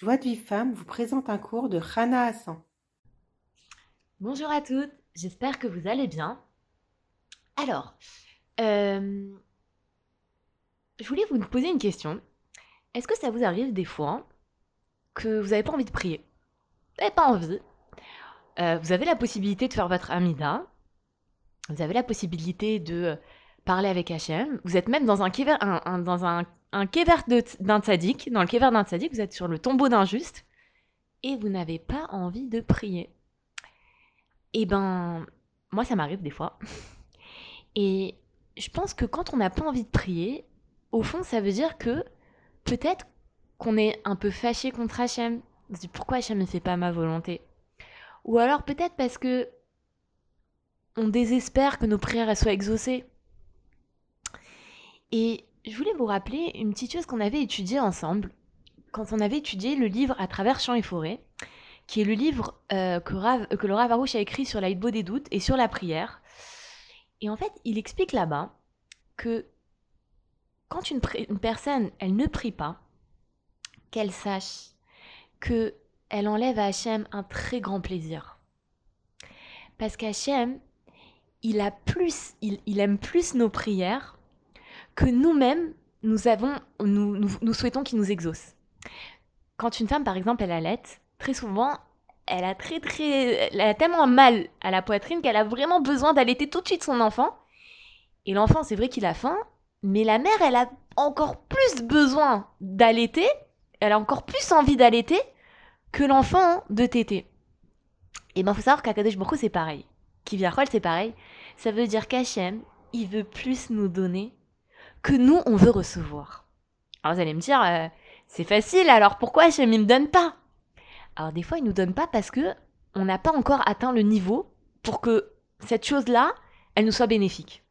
Joie de vie femme vous présente un cours de Rana Hassan. Bonjour à toutes, j'espère que vous allez bien. Alors, euh, je voulais vous poser une question. Est-ce que ça vous arrive des fois que vous n'avez pas envie de prier? Vous n'avez pas envie? Euh, vous avez la possibilité de faire votre amida. Vous avez la possibilité de parler avec Hachem. Vous êtes même dans un, un, dans un un kever d'un tzaddik, dans le kever d'un tzaddik, vous êtes sur le tombeau d'un juste, et vous n'avez pas envie de prier. Eh ben, moi ça m'arrive des fois. Et je pense que quand on n'a pas envie de prier, au fond ça veut dire que peut-être qu'on est un peu fâché contre Hachem. Pourquoi Hachem ne fait pas ma volonté? Ou alors peut-être parce que on désespère que nos prières soient exaucées. Et je voulais vous rappeler une petite chose qu'on avait étudiée ensemble quand on avait étudié le livre À travers champs et forêts, qui est le livre euh, que, Rav, que le Rav Arouche a écrit sur l'aïdbo des doutes et sur la prière. Et en fait, il explique là-bas que quand une, personne, elle ne prie pas, qu'elle sache que elle enlève à Hachem un très grand plaisir. Parce qu'Hachem, il, a plus, il aime plus nos prières que nous-mêmes, nous, avons, nous, souhaitons qu'il nous exauce. Quand une femme, par exemple, elle allait, très souvent, elle a, très, très, elle a tellement mal à la poitrine qu'elle a vraiment besoin d'allaiter tout de suite son enfant. Et l'enfant, c'est vrai qu'il a faim, mais la mère, elle a encore plus besoin d'allaiter, elle a encore plus envie d'allaiter que l'enfant de téter. Et ben, faut savoir qu'à Kadesh Baruch c'est pareil. Kiviachol, c'est pareil. Ça veut dire qu'Hachem, il veut plus nous donner que nous, on veut recevoir. Alors vous allez me dire, euh, c'est facile, alors pourquoi Hachem ne me donne pas? Alors des fois, il ne nous donne pas parce que on n'a pas encore atteint le niveau pour que cette chose-là, elle nous soit bénéfique.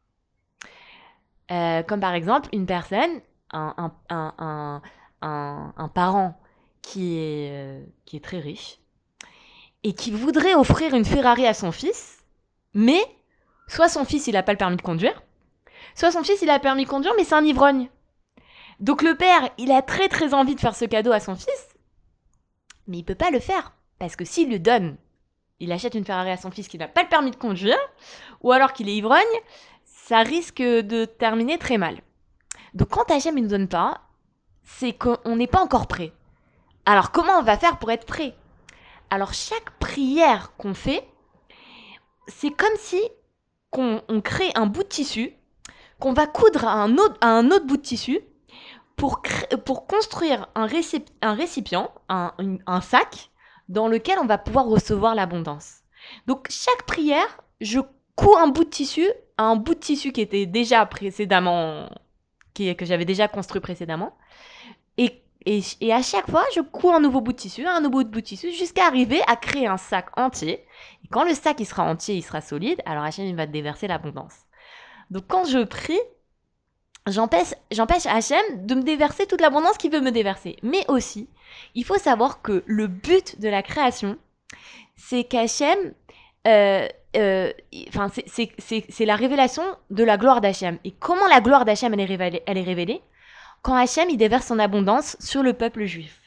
Euh, comme par exemple, une personne, un, un, un, un parent qui est, euh, qui est très riche, et qui voudrait offrir une Ferrari à son fils, mais soit son fils, il n'a pas le permis de conduire, Soit son fils, il a permis de conduire, mais c'est un ivrogne. Donc le père, il a très très envie de faire ce cadeau à son fils, mais il peut pas le faire. Parce que s'il le donne, il achète une Ferrari à son fils qui n'a pas le permis de conduire, ou alors qu'il est ivrogne, ça risque de terminer très mal. Donc quand Hachem ne nous donne pas, c'est qu'on n'est pas encore prêt. Alors comment on va faire pour être prêt? Alors chaque prière qu'on fait, c'est comme si on crée un bout de tissu qu'on va coudre à un autre, à un autre bout de tissu pour, pour construire un, un récipient, un, un sac, dans lequel on va pouvoir recevoir l'abondance. Donc chaque prière, je couds un bout de tissu à un bout de tissu qui était déjà précédemment, qui, que j'avais déjà construit précédemment. Et, et, et, à chaque fois, je couds un nouveau bout de tissu, un nouveau bout de tissu, jusqu'à arriver à créer un sac entier. Et quand le sac il sera entier, il sera solide, alors Hachem va te déverser l'abondance. Donc quand je prie, j'empêche, Hachem de me déverser toute l'abondance qu'il veut me déverser. Mais aussi, il faut savoir que le but de la création, c'est qu'Hachem, euh, euh, c'est la révélation de la gloire d'Hachem. Et comment la gloire d'Hachem, elle est révélée, Quand Hachem, il déverse son abondance sur le peuple juif.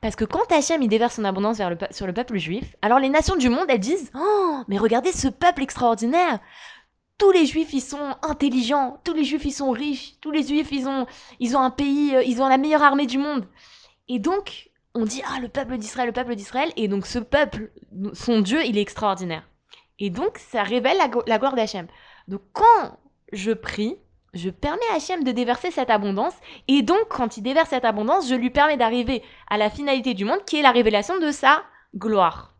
Parce que quand Hachem il déverse son abondance sur le peuple juif, alors les nations du monde elles disent Oh, mais regardez ce peuple extraordinaire tous les juifs ils sont intelligents, tous les juifs ils sont riches, tous les juifs ils ont, ils ont un pays, euh, ils ont la meilleure armée du monde. Et donc on dit ah le peuple d'Israël, le peuple d'Israël, et donc ce peuple, son Dieu il est extraordinaire. Et donc ça révèle la, gloire d'Hachem. Donc quand je prie, je permets à Hachem de déverser cette abondance, et donc quand il déverse cette abondance, je lui permets d'arriver à la finalité du monde qui est la révélation de sa gloire.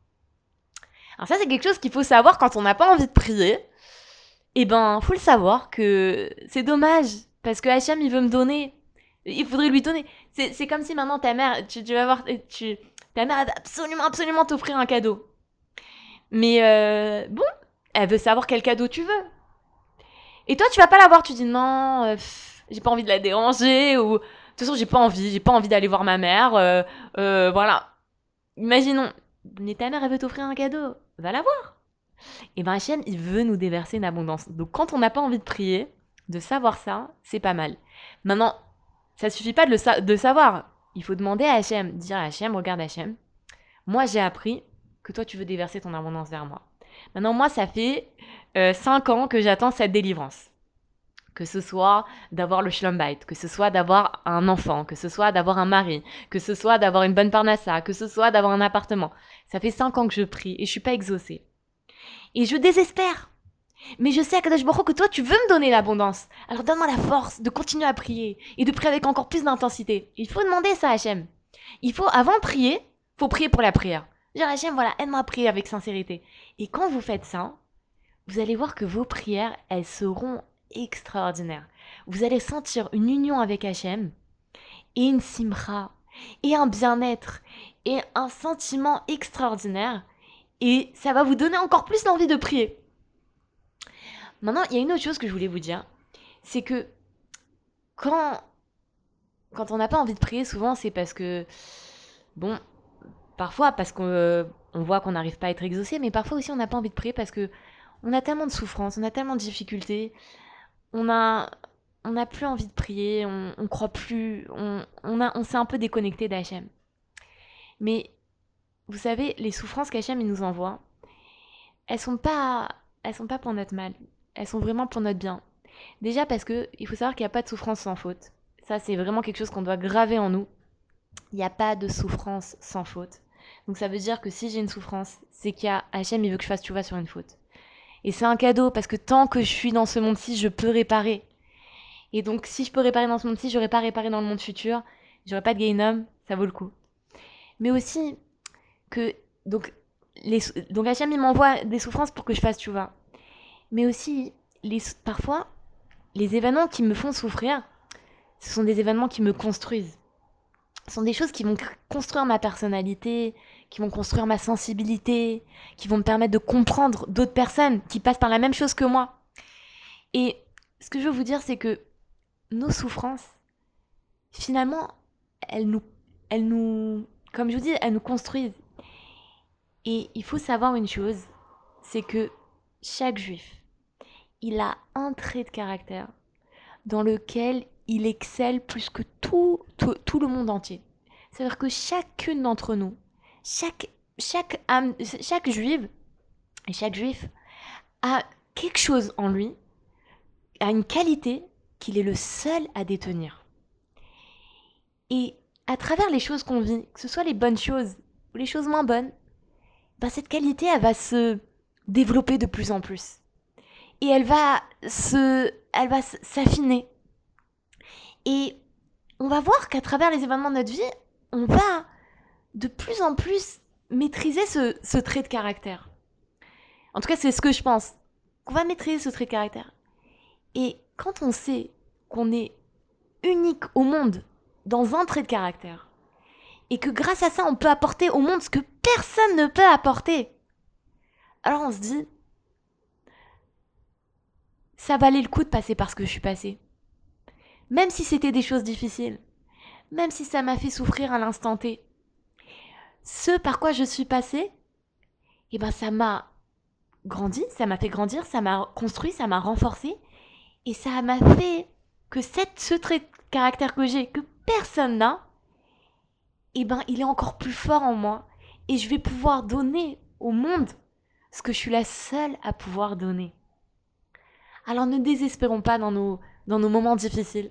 Alors ça c'est quelque chose qu'il faut savoir quand on n'a pas envie de prier eh ben, faut le savoir que c'est dommage parce que Hachem il veut me donner. Il faudrait lui donner. C'est comme si maintenant ta mère, tu, vas voir, tu, ta mère va absolument, absolument t'offrir un cadeau. Mais euh, bon, elle veut savoir quel cadeau tu veux. Et toi, tu vas pas l'avoir. Tu dis non, euh, j'ai pas envie de la déranger ou de toute façon, j'ai pas envie, j'ai pas envie d'aller voir ma mère. Euh, voilà. Imaginons, mais ta mère, elle veut t'offrir un cadeau. Va la voir. Et bien Hachem, il veut nous déverser une abondance. Donc quand on n'a pas envie de prier, de savoir ça, c'est pas mal. Maintenant, ça suffit pas de le de savoir. il faut demander à Hachem, dire à Hachem, regarde Hachem, moi j'ai appris que toi tu veux déverser ton abondance vers moi. Maintenant, moi, ça fait 5 ans que j'attends cette délivrance que ce soit d'avoir le schlumbite, que ce soit d'avoir un enfant, que ce soit d'avoir un mari, que ce soit d'avoir une bonne parnassa, que ce soit d'avoir un appartement. Ça fait cinq ans que je prie et je suis pas exaucée. Et je désespère. Mais je sais, Akadosh Baruch que toi, tu veux me donner l'abondance. Alors donne-moi la force de continuer à prier et de prier avec encore plus d'intensité. Il faut demander ça à Hachem. Il faut, avant de prier, faut prier pour la prière. Dire Hachem, voilà, aide-moi à prier avec sincérité. Et quand vous faites ça, vous allez voir que vos prières, elles seront extraordinaire. Vous allez sentir une union avec Hachem et une simra et un bien-être et un sentiment extraordinaire et ça va vous donner encore plus l'envie de prier. Maintenant, il y a une autre chose que je voulais vous dire, c'est que quand quand on n'a pas envie de prier, souvent c'est parce que bon, parfois parce qu'on voit qu'on n'arrive pas à être exaucé, mais parfois aussi on n'a pas envie de prier parce que on a tellement de souffrances, on a tellement de difficultés, on a on n'a plus envie de prier, on, on croit plus, on, on, on s'est un peu déconnecté d'Hachem. Mais vous savez, les souffrances qu'Hachem nous envoie, elles sont pas elles sont pas pour notre mal, elles sont vraiment pour notre bien. Déjà parce que il faut savoir qu'il n'y a pas de souffrance sans faute. Ça c'est vraiment quelque chose qu'on doit graver en nous. Il n'y a pas de souffrance sans faute. Donc ça veut dire que si j'ai une souffrance, c'est qu'il il veut que je fasse tu vois sur une faute. Et c'est un cadeau parce que tant que je suis dans ce monde-ci, je peux réparer. Et donc, si je peux réparer dans ce monde-ci, j'aurais pas réparé dans le monde futur. J'aurais pas de Gainum, ça vaut le coup. Mais aussi que donc les donc Hachem il m'envoie des souffrances pour que je fasse, tu vois. Mais aussi les parfois les événements qui me font souffrir, ce sont des événements qui me construisent. Ce sont des choses qui vont construire ma personnalité, qui vont construire ma sensibilité, qui vont me permettre de comprendre d'autres personnes qui passent par la même chose que moi. Et ce que je veux vous dire, c'est que nos souffrances, finalement, elles nous, elles nous, comme je vous dis, elles nous construisent. Et il faut savoir une chose, c'est que chaque juif, il a un trait de caractère dans lequel il excelle plus que tout, le monde entier. C'est-à-dire que chacune d'entre nous, chaque, chaque juive et chaque juif a quelque chose en lui, a une qualité qu'il est le seul à détenir. Et à travers les choses qu'on vit, que ce soit les bonnes choses ou les choses moins bonnes, ben cette qualité, elle va se développer de plus en plus. Et elle va se, elle va s'affiner. Et on va voir qu'à travers les événements de notre vie, on va de plus en plus maîtriser ce, trait de caractère. En tout cas, c'est ce que je pense. Qu'on va maîtriser ce trait de caractère. Et quand on sait qu'on est unique au monde dans un trait de caractère, et que grâce à ça, on peut apporter au monde ce que personne ne peut apporter, alors on se dit, ça valait le coup de passer par ce que je suis passée. Même si c'était des choses difficiles, même si ça m'a fait souffrir à l'instant T, ce par quoi je suis passée, eh ben ça m'a grandi, ça m'a fait grandir, ça m'a construit, ça m'a renforcé, et ça m'a fait que cette, ce trait de caractère que j'ai, que personne n'a, eh ben il est encore plus fort en moi, et je vais pouvoir donner au monde ce que je suis la seule à pouvoir donner. Alors ne désespérons pas dans nos, dans nos moments difficiles,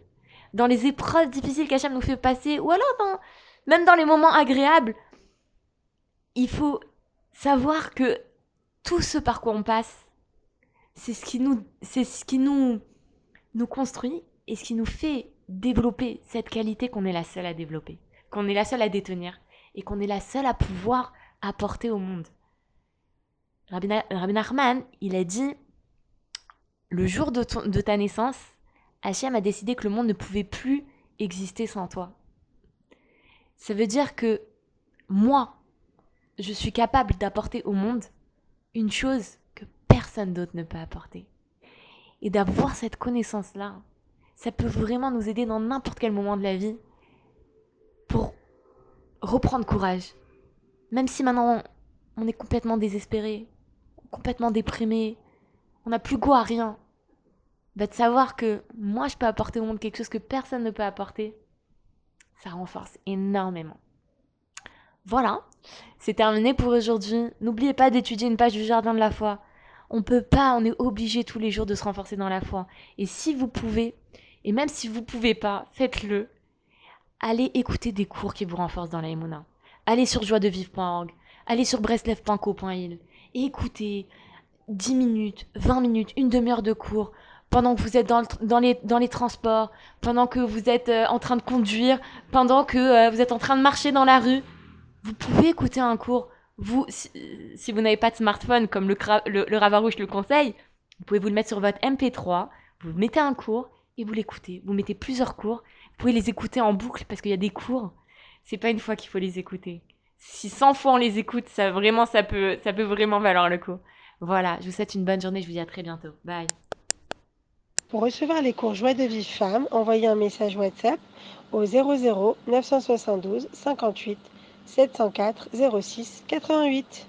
dans les épreuves difficiles qu'Hachem nous fait passer, ou alors dans, même dans les moments agréables, il faut savoir que tout ce par quoi on passe, c'est ce qui nous, c'est ce qui nous, nous construit et ce qui nous fait développer cette qualité qu'on est la seule à développer, qu'on est la seule à détenir et qu'on est la seule à pouvoir apporter au monde. Rabbi, Nachman, il a dit le jour de, ta naissance, Hachem a décidé que le monde ne pouvait plus exister sans toi. Ça veut dire que moi, je suis capable d'apporter au monde une chose que personne d'autre ne peut apporter. Et d'avoir cette connaissance-là, ça peut vraiment nous aider dans n'importe quel moment de la vie reprendre courage. Même si maintenant on est complètement désespéré, complètement déprimé, on n'a plus goût à rien. Bah, de savoir que moi je peux apporter au monde quelque chose que personne ne peut apporter, Ça renforce énormément. Voilà, c'est terminé pour aujourd'hui. N'oubliez pas d'étudier une page du Jardin de la foi. On peut pas, on est obligé tous les jours de se renforcer dans la foi. Et si vous pouvez, et même si vous pouvez pas, faites-le. Allez écouter des cours qui vous renforcent dans la Emouna. Allez sur joiedevivre.org. Allez sur breslev.co.il. Et écoutez 10 minutes, 20 minutes, une demi-heure de cours pendant que vous êtes dans, les, transports, pendant que vous êtes euh, en train de conduire, pendant que euh, vous êtes en train de marcher dans la rue. Vous pouvez écouter un cours. Vous, si, si vous n'avez pas de smartphone, comme le, le, le Ravarouche le conseille, vous pouvez vous le mettre sur votre MP3, vous mettez un cours et vous l'écoutez. Vous mettez plusieurs cours. Vous pouvez les écouter en boucle parce qu'il y a des cours. C'est pas une fois qu'il faut les écouter. Si 100 fois on les écoute, ça vraiment, ça peut, ça peut vraiment valoir le coup. Voilà, je vous souhaite une bonne journée. Je vous dis à très bientôt. Bye. Pour recevoir les cours Joie de Vivre Femme, envoyez un message WhatsApp au 00 972 58 704 06 88.